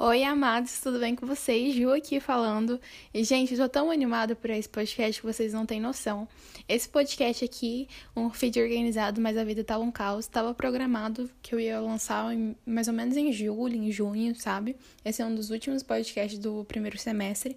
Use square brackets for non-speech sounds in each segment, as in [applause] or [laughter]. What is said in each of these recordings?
Oi, amados, tudo bem com vocês? Ju aqui falando. E, gente, eu tô tão animada por esse podcast que vocês não têm noção. Esse podcast aqui, um feed organizado, mas a vida tava um caos, estava programado que eu ia lançar em, mais ou menos em julho, em junho, sabe? Esse é um dos últimos podcasts do primeiro semestre.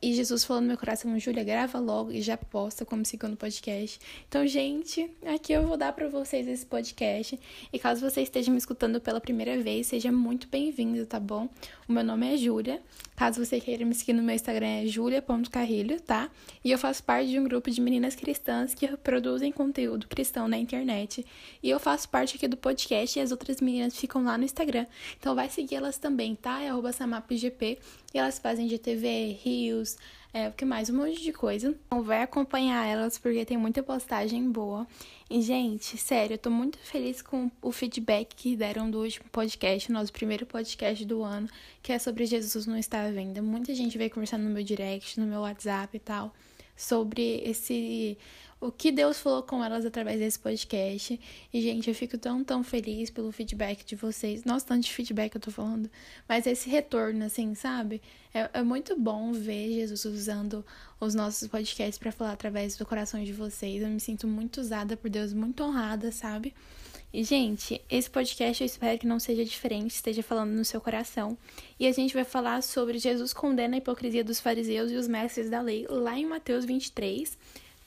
E Jesus falou no meu coração, Júlia, grava logo e já posta como segundo podcast. Então, gente, aqui eu vou dar para vocês esse podcast. E caso você esteja me escutando pela primeira vez, seja muito bem-vindo, tá bom? O meu nome é Júlia. Caso você queira me seguir no meu Instagram é julia.carrilho, tá? E eu faço parte de um grupo de meninas cristãs que produzem conteúdo cristão na internet. E eu faço parte aqui do podcast e as outras meninas ficam lá no Instagram. Então vai seguir elas também, tá? É samapgp. E elas fazem GTV, rios, é, o que mais? Um monte de coisa. Então vai acompanhar elas porque tem muita postagem boa. E, gente, sério, eu tô muito feliz com o feedback que deram do último podcast, nosso primeiro podcast do ano, que é sobre Jesus não estar à venda. Muita gente veio conversando no meu direct, no meu WhatsApp e tal, sobre esse o que Deus falou com elas através desse podcast. E, gente, eu fico tão, tão feliz pelo feedback de vocês. Nossa, tanto de feedback eu tô falando. Mas esse retorno, assim, sabe? É, é muito bom ver Jesus usando os nossos podcasts para falar através do coração de vocês. Eu me sinto muito usada por Deus, muito honrada, sabe? E, gente, esse podcast eu espero que não seja diferente, esteja falando no seu coração. E a gente vai falar sobre Jesus condena a hipocrisia dos fariseus e os mestres da lei, lá em Mateus 23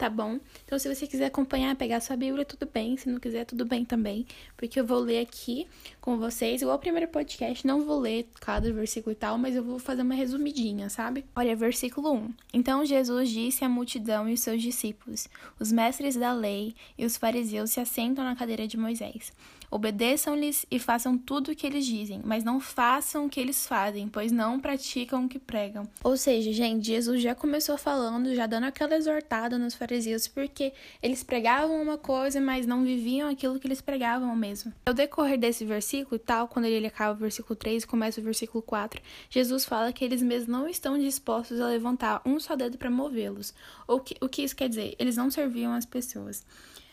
tá bom? Então, se você quiser acompanhar, pegar sua Bíblia, tudo bem. Se não quiser, tudo bem também. Porque eu vou ler aqui com vocês, igual o primeiro podcast, não vou ler cada versículo e tal, mas eu vou fazer uma resumidinha, sabe? Olha, versículo 1. Então Jesus disse à multidão e os seus discípulos: Os mestres da lei e os fariseus se assentam na cadeira de Moisés. Obedeçam-lhes e façam tudo o que eles dizem, mas não façam o que eles fazem, pois não praticam o que pregam. Ou seja, gente, Jesus já começou falando, já dando aquela exortada nos fariseus, porque eles pregavam uma coisa, mas não viviam aquilo que eles pregavam mesmo. Ao decorrer desse versículo e tal, quando ele acaba o versículo 3 e começa o versículo 4, Jesus fala que eles mesmos não estão dispostos a levantar um só dedo para movê-los. O que, o que isso quer dizer? Eles não serviam as pessoas.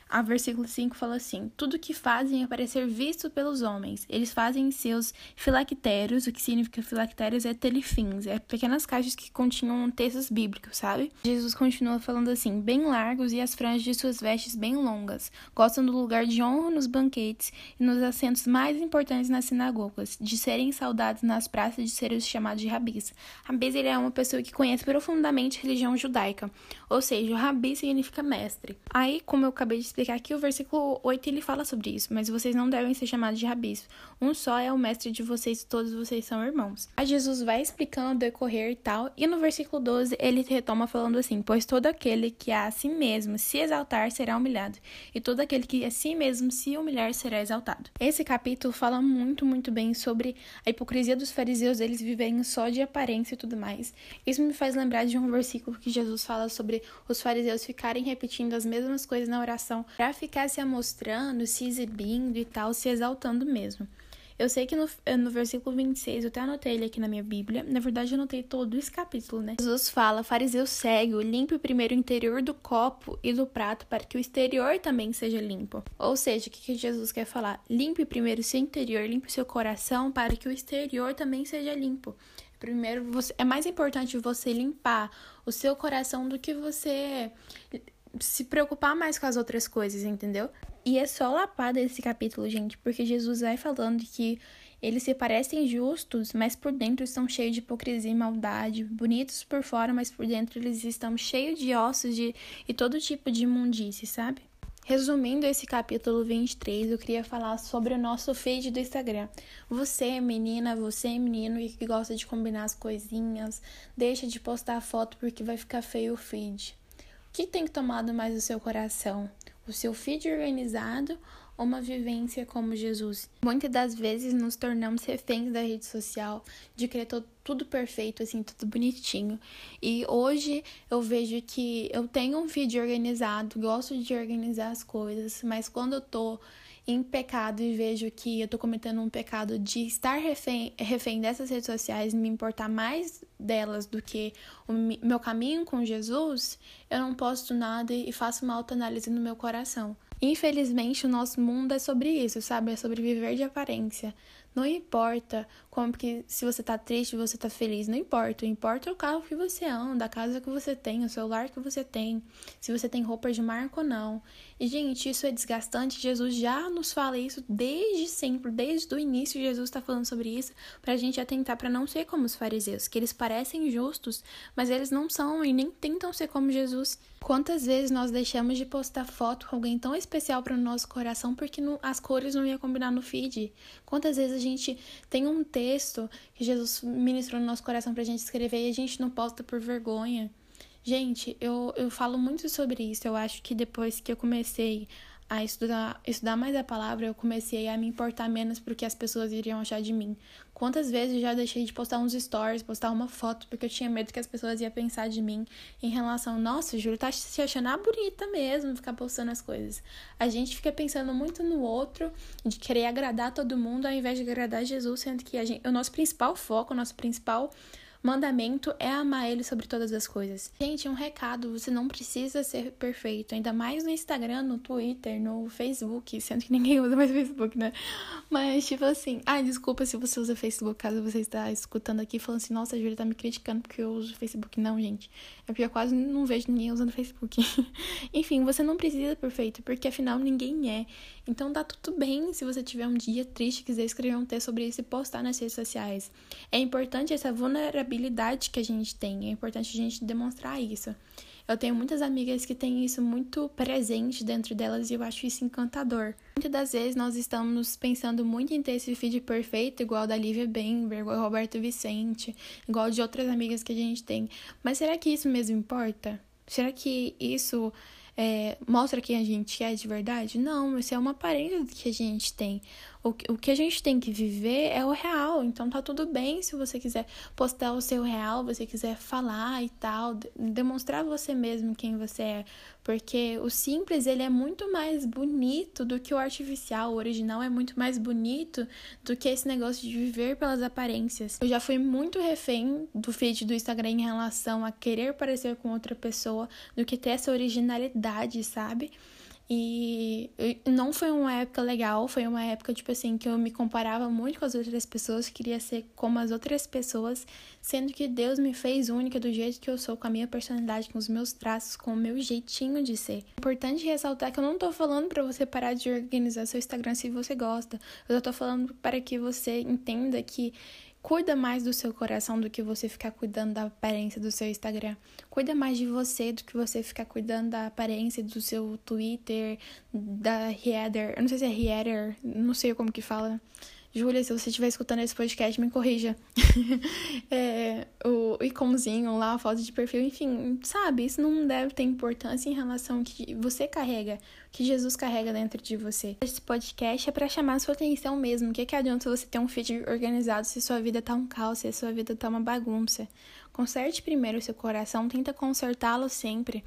A versículo 5 fala assim: Tudo que fazem é para ser visto pelos homens. Eles fazem seus filactérios, o que significa filactérios é telefins, é pequenas caixas que continham textos bíblicos, sabe? Jesus continua falando assim: bem largos e as franjas de suas vestes bem longas. Gostam do lugar de honra nos banquetes e nos assentos mais importantes nas sinagogas, de serem saudados nas praças de serem chamados de rabis. Rabis ele é uma pessoa que conhece profundamente a religião judaica, ou seja, o rabi significa mestre. Aí, como eu acabei de explicar aqui, o versículo 8 ele fala sobre isso, mas vocês não devem ser chamados de rabis. Um só é o mestre de vocês, todos vocês são irmãos. Aí Jesus vai explicando o decorrer e tal, e no versículo 12 ele retoma falando assim: Pois todo aquele que a si mesmo se exaltar será humilhado, e todo aquele que a si mesmo se humilhar será exaltado. Esse capítulo fala muito, muito bem sobre a hipocrisia dos fariseus, eles vivem só de aparência e tudo mais. Isso me faz lembrar de um versículo que Jesus fala sobre os fariseus ficarem repetindo as mesmas coisas na oração para ficar se amostrando, se exibindo e tal, se exaltando mesmo. Eu sei que no, no versículo 26, eu até anotei ele aqui na minha Bíblia. Na verdade, eu anotei todo esse capítulo, né? Jesus fala: Fariseu cego, limpe primeiro o interior do copo e do prato para que o exterior também seja limpo. Ou seja, o que, que Jesus quer falar? Limpe primeiro o seu interior, limpe o seu coração para que o exterior também seja limpo. Primeiro, você, é mais importante você limpar o seu coração do que você se preocupar mais com as outras coisas, entendeu? E é só lapada esse capítulo, gente, porque Jesus vai falando que eles se parecem justos, mas por dentro estão cheios de hipocrisia e maldade, bonitos por fora, mas por dentro eles estão cheios de ossos de, e todo tipo de imundície, sabe? Resumindo esse capítulo 23, eu queria falar sobre o nosso feed do Instagram. Você, menina, você, menino, que gosta de combinar as coisinhas, deixa de postar foto porque vai ficar feio o feed. Que tem tomado mais o seu coração? O seu feed organizado ou uma vivência como Jesus? Muitas das vezes nos tornamos reféns da rede social, de querer tudo perfeito, assim, tudo bonitinho. E hoje eu vejo que eu tenho um feed organizado, gosto de organizar as coisas, mas quando eu tô em pecado e vejo que eu tô cometendo um pecado de estar refém, refém dessas redes sociais me importar mais delas do que o meu caminho com Jesus, eu não posto nada e faço uma autoanálise no meu coração. Infelizmente, o nosso mundo é sobre isso, sabe? É sobre viver de aparência. Não importa como que se você tá triste, você tá feliz, não importa. O importa é o carro que você anda, a casa que você tem, o celular que você tem, se você tem roupa de marca ou não. E gente, isso é desgastante. Jesus já nos fala isso desde sempre, desde o início Jesus está falando sobre isso, pra gente atentar para não ser como os fariseus, que eles parecem justos, mas eles não são e nem tentam ser como Jesus. Quantas vezes nós deixamos de postar foto com alguém tão especial para o nosso coração porque não, as cores não iam combinar no feed? Quantas vezes a gente tem um texto que Jesus ministrou no nosso coração para a gente escrever e a gente não posta por vergonha? Gente, eu, eu falo muito sobre isso. Eu acho que depois que eu comecei a estudar, estudar mais a palavra, eu comecei a me importar menos porque as pessoas iriam achar de mim. Quantas vezes eu já deixei de postar uns stories, postar uma foto, porque eu tinha medo que as pessoas iam pensar de mim em relação, nossa, Júlio tá se achando bonita mesmo, ficar postando as coisas. A gente fica pensando muito no outro, de querer agradar todo mundo, ao invés de agradar Jesus, sendo que a gente, o nosso principal foco, o nosso principal Mandamento é amar ele sobre todas as coisas. Gente, um recado: você não precisa ser perfeito, ainda mais no Instagram, no Twitter, no Facebook, sendo que ninguém usa mais [laughs] Facebook, né? Mas, tipo assim, ai, desculpa se você usa Facebook, caso você está escutando aqui falando assim, nossa, a Júlia tá me criticando porque eu uso Facebook. Não, gente. É porque eu quase não vejo ninguém usando Facebook. [laughs] Enfim, você não precisa ser perfeito, porque afinal ninguém é. Então tá tudo bem se você tiver um dia triste quiser escrever um texto sobre isso e postar nas redes sociais. É importante essa vulnerabilidade que a gente tem, é importante a gente demonstrar isso. Eu tenho muitas amigas que têm isso muito presente dentro delas e eu acho isso encantador. Muitas das vezes nós estamos pensando muito em ter esse feed perfeito, igual da Lívia Bember, igual Roberto Vicente, igual de outras amigas que a gente tem. Mas será que isso mesmo importa? Será que isso é, mostra quem a gente é de verdade? Não, isso é uma aparência que a gente tem. O, que a gente tem que viver é o real. Então tá tudo bem se você quiser postar o seu real, você quiser falar e tal, demonstrar você mesmo quem você é. Porque o simples, ele é muito mais bonito do que o artificial. O original é muito mais bonito do que esse negócio de viver pelas aparências. Eu já fui muito refém do feed do Instagram em relação a querer parecer com outra pessoa do que ter essa originalidade, sabe? E não foi uma época legal, foi uma época, tipo assim, que eu me comparava muito com as outras pessoas, queria ser como as outras pessoas, sendo que Deus me fez única do jeito que eu sou, com a minha personalidade, com os meus traços, com o meu jeitinho de ser. Importante ressaltar que eu não tô falando para você parar de organizar seu Instagram se você gosta, eu só tô falando para que você entenda que Cuida mais do seu coração do que você ficar cuidando da aparência do seu Instagram. Cuida mais de você do que você ficar cuidando da aparência do seu Twitter, da header. Eu não sei se é header, não sei como que fala. Júlia, se você estiver escutando esse podcast, me corrija. [laughs] é, o iconzinho lá, a foto de perfil, enfim, sabe? Isso não deve ter importância em relação ao que você carrega, que Jesus carrega dentro de você. Esse podcast é para chamar a sua atenção mesmo. O que, que adianta você ter um feed organizado se sua vida tá um caos, se sua vida tá uma bagunça? Conserte primeiro o seu coração, tenta consertá-lo sempre.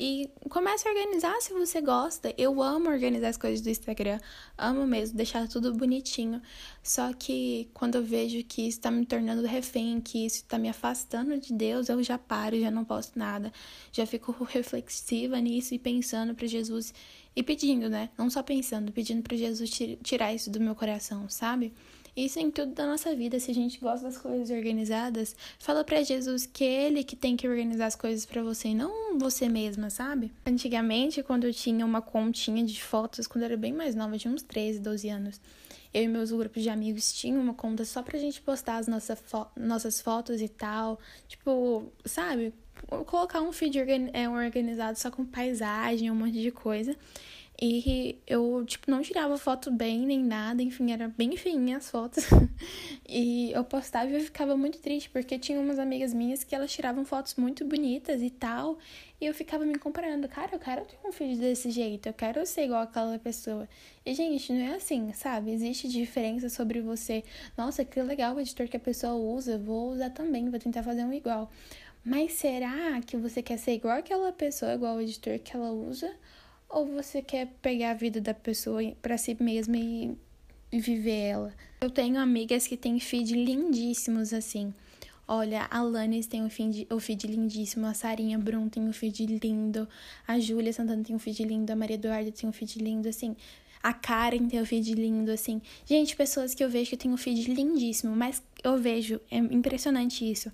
E comece a organizar se você gosta. Eu amo organizar as coisas do Instagram, amo mesmo, deixar tudo bonitinho. Só que quando eu vejo que isso tá me tornando refém, que isso tá me afastando de Deus, eu já paro, já não posto nada. Já fico reflexiva nisso e pensando para Jesus e pedindo, né? Não só pensando, pedindo para Jesus tirar isso do meu coração, sabe? Isso em tudo da nossa vida. Se a gente gosta das coisas organizadas, fala para Jesus que é ele que tem que organizar as coisas para você, não você mesma, sabe? Antigamente, quando eu tinha uma continha de fotos, quando eu era bem mais nova, tinha uns 13, 12 anos, eu e meus grupos de amigos tinham uma conta só pra gente postar as nossa fo nossas fotos e tal. Tipo, sabe? Colocar um feed é, organizado só com paisagem, um monte de coisa. E eu, tipo, não tirava foto bem nem nada, enfim, era bem feinha as fotos. [laughs] e eu postava e eu ficava muito triste, porque tinha umas amigas minhas que elas tiravam fotos muito bonitas e tal. E eu ficava me comparando, cara, eu quero ter um filho desse jeito, eu quero ser igual aquela pessoa. E, gente, não é assim, sabe? Existe diferença sobre você. Nossa, que legal o editor que a pessoa usa, vou usar também, vou tentar fazer um igual. Mas será que você quer ser igual aquela pessoa, igual o editor que ela usa? Ou você quer pegar a vida da pessoa para si mesma e viver ela? Eu tenho amigas que têm feed lindíssimos assim. Olha, a Lanes tem um feed, o feed lindíssimo, a Sarinha Brum tem um feed lindo, a Júlia Santana tem um feed lindo, a Maria Eduarda tem um feed lindo, assim. A Karen tem um feed lindo, assim. Gente, pessoas que eu vejo que tem um feed lindíssimo, mas eu vejo, é impressionante isso.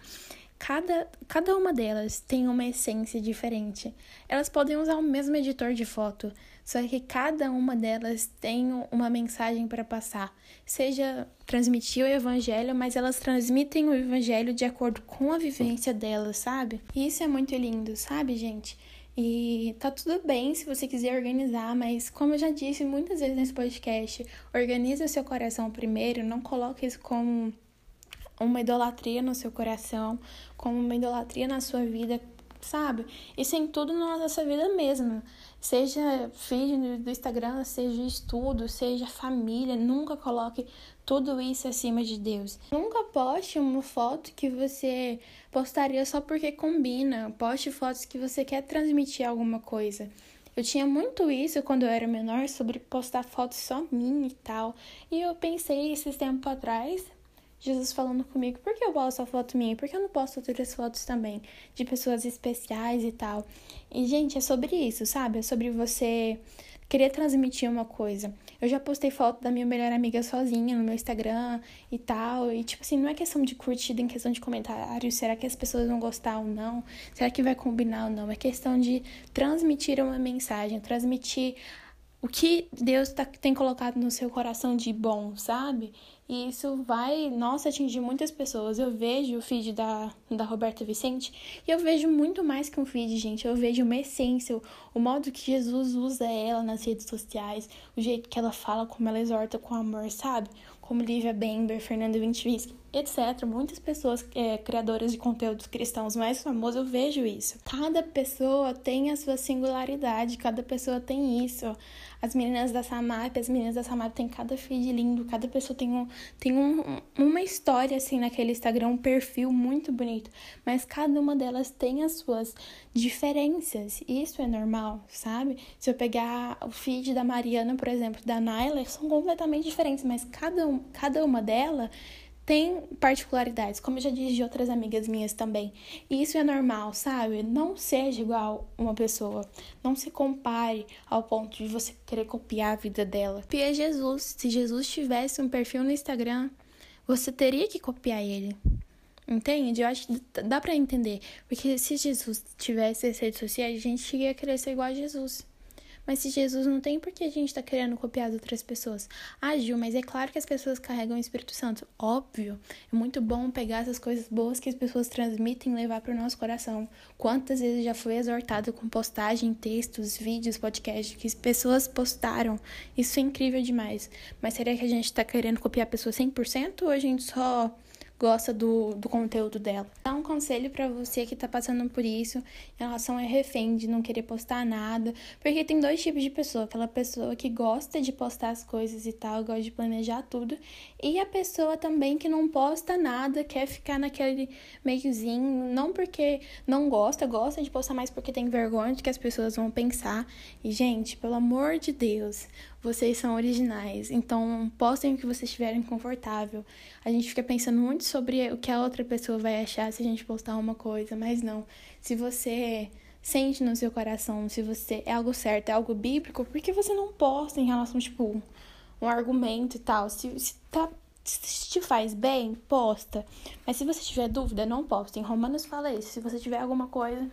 Cada, cada uma delas tem uma essência diferente. Elas podem usar o mesmo editor de foto, só que cada uma delas tem uma mensagem para passar. Seja transmitir o evangelho, mas elas transmitem o evangelho de acordo com a vivência delas, sabe? E isso é muito lindo, sabe, gente? E tá tudo bem se você quiser organizar, mas como eu já disse muitas vezes nesse podcast, organize o seu coração primeiro, não coloque isso como uma idolatria no seu coração, como uma idolatria na sua vida, sabe? Isso em tudo na nossa vida mesmo. Seja feed do Instagram, seja estudo, seja família, nunca coloque tudo isso acima de Deus. Nunca poste uma foto que você postaria só porque combina. Poste fotos que você quer transmitir alguma coisa. Eu tinha muito isso quando eu era menor sobre postar fotos só minha e tal. E eu pensei esses tempos atrás, Jesus falando comigo, por que eu posto a foto minha? Por que eu não posto outras fotos também de pessoas especiais e tal? E, gente, é sobre isso, sabe? É sobre você querer transmitir uma coisa. Eu já postei foto da minha melhor amiga sozinha no meu Instagram e tal. E, tipo assim, não é questão de curtida, em questão de comentário. Será que as pessoas vão gostar ou não? Será que vai combinar ou não? É questão de transmitir uma mensagem, transmitir o que Deus tá, tem colocado no seu coração de bom, sabe? E isso vai, nossa, atingir muitas pessoas. Eu vejo o feed da, da Roberta Vicente e eu vejo muito mais que um feed, gente. Eu vejo uma essência, o modo que Jesus usa ela nas redes sociais, o jeito que ela fala, como ela exorta com amor, sabe? Como Lívia Bember, Fernanda Vintvisky, etc. Muitas pessoas é, criadoras de conteúdos cristãos mais famosos, eu vejo isso. Cada pessoa tem a sua singularidade, cada pessoa tem isso. As meninas da Samap, as meninas da Samap tem cada feed lindo, cada pessoa tem, um, tem um, uma história assim naquele Instagram, um perfil muito bonito, mas cada uma delas tem as suas diferenças. Isso é normal, sabe? Se eu pegar o feed da Mariana, por exemplo, da Naila, são completamente diferentes, mas cada, cada uma delas tem particularidades, como eu já disse de outras amigas minhas também. E isso é normal, sabe? Não seja igual uma pessoa. Não se compare ao ponto de você querer copiar a vida dela. Pia Jesus. Se Jesus tivesse um perfil no Instagram, você teria que copiar ele. Entende? Eu acho que dá para entender. Porque se Jesus tivesse as redes sociais, a gente ia querer ser igual a Jesus. Mas se Jesus não tem, por que a gente está querendo copiar as outras pessoas? Ah, Gil, mas é claro que as pessoas carregam o Espírito Santo. Óbvio. É muito bom pegar essas coisas boas que as pessoas transmitem e levar para o nosso coração. Quantas vezes já foi exortado com postagem, textos, vídeos, podcasts que as pessoas postaram? Isso é incrível demais. Mas será que a gente está querendo copiar a pessoa 100% ou a gente só gosta do, do conteúdo dela. Dá um conselho para você que tá passando por isso em relação a refém de não querer postar nada, porque tem dois tipos de pessoa, aquela pessoa que gosta de postar as coisas e tal, gosta de planejar tudo, e a pessoa também que não posta nada, quer ficar naquele meiozinho, não porque não gosta, gosta de postar mais porque tem vergonha de que as pessoas vão pensar. E gente, pelo amor de Deus, vocês são originais, então postem o que vocês estiverem confortável. A gente fica pensando muito sobre o que a outra pessoa vai achar se a gente postar uma coisa, mas não. Se você sente no seu coração, se você é algo certo, é algo bíblico, por que você não posta em relação, tipo, um argumento e tal? Se, se tá se te faz bem, posta. Mas se você tiver dúvida, não posta. Em Romanos fala isso. Se você tiver alguma coisa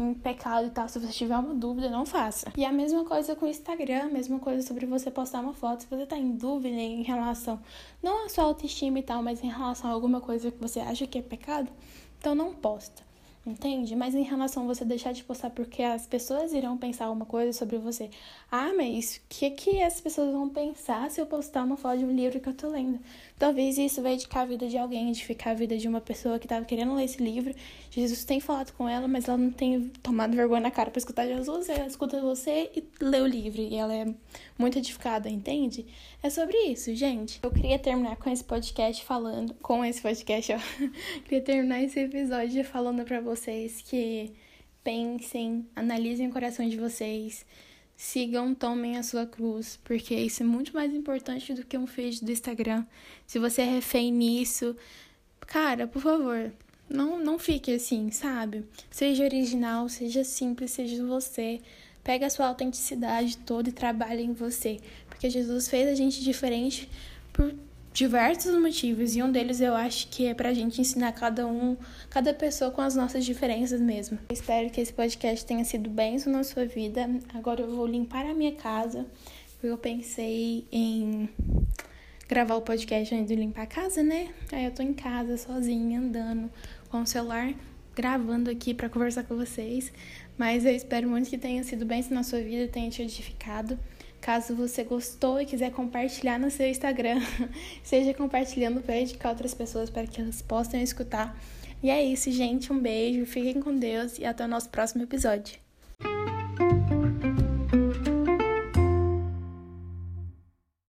em pecado e tal, se você tiver uma dúvida, não faça. E a mesma coisa com o Instagram, a mesma coisa sobre você postar uma foto. Se você tá em dúvida em relação, não à sua autoestima e tal, mas em relação a alguma coisa que você acha que é pecado, então não posta. Entende? Mas em relação a você deixar de postar porque as pessoas irão pensar uma coisa sobre você. Ah, mas o que, que as pessoas vão pensar se eu postar uma foto de um livro que eu tô lendo? Talvez isso vai edificar a vida de alguém, edificar a vida de uma pessoa que tava querendo ler esse livro. Jesus tem falado com ela, mas ela não tem tomado vergonha na cara para escutar Jesus. Ela escuta você e lê o livro. E ela é muito edificada, entende? É sobre isso, gente. Eu queria terminar com esse podcast falando. Com esse podcast, ó. [laughs] queria terminar esse episódio falando para vocês que pensem, analisem o coração de vocês sigam, tomem a sua cruz, porque isso é muito mais importante do que um feed do Instagram. Se você é refém nisso, cara, por favor, não, não fique assim, sabe? Seja original, seja simples, seja você. Pega a sua autenticidade toda e trabalhe em você. porque Jesus fez a gente diferente por diversos motivos e um deles eu acho que é pra gente ensinar cada um, cada pessoa com as nossas diferenças mesmo. Eu espero que esse podcast tenha sido bênção na sua vida. Agora eu vou limpar a minha casa, porque eu pensei em gravar o podcast antes de limpar a casa, né? Aí eu tô em casa sozinha, andando com o celular, gravando aqui para conversar com vocês. Mas eu espero muito que tenha sido bênção na sua vida, tenha te edificado. Caso você gostou e quiser compartilhar no seu Instagram, [laughs] seja compartilhando para indicar outras pessoas para que elas possam escutar. E é isso, gente. Um beijo, fiquem com Deus e até o nosso próximo episódio.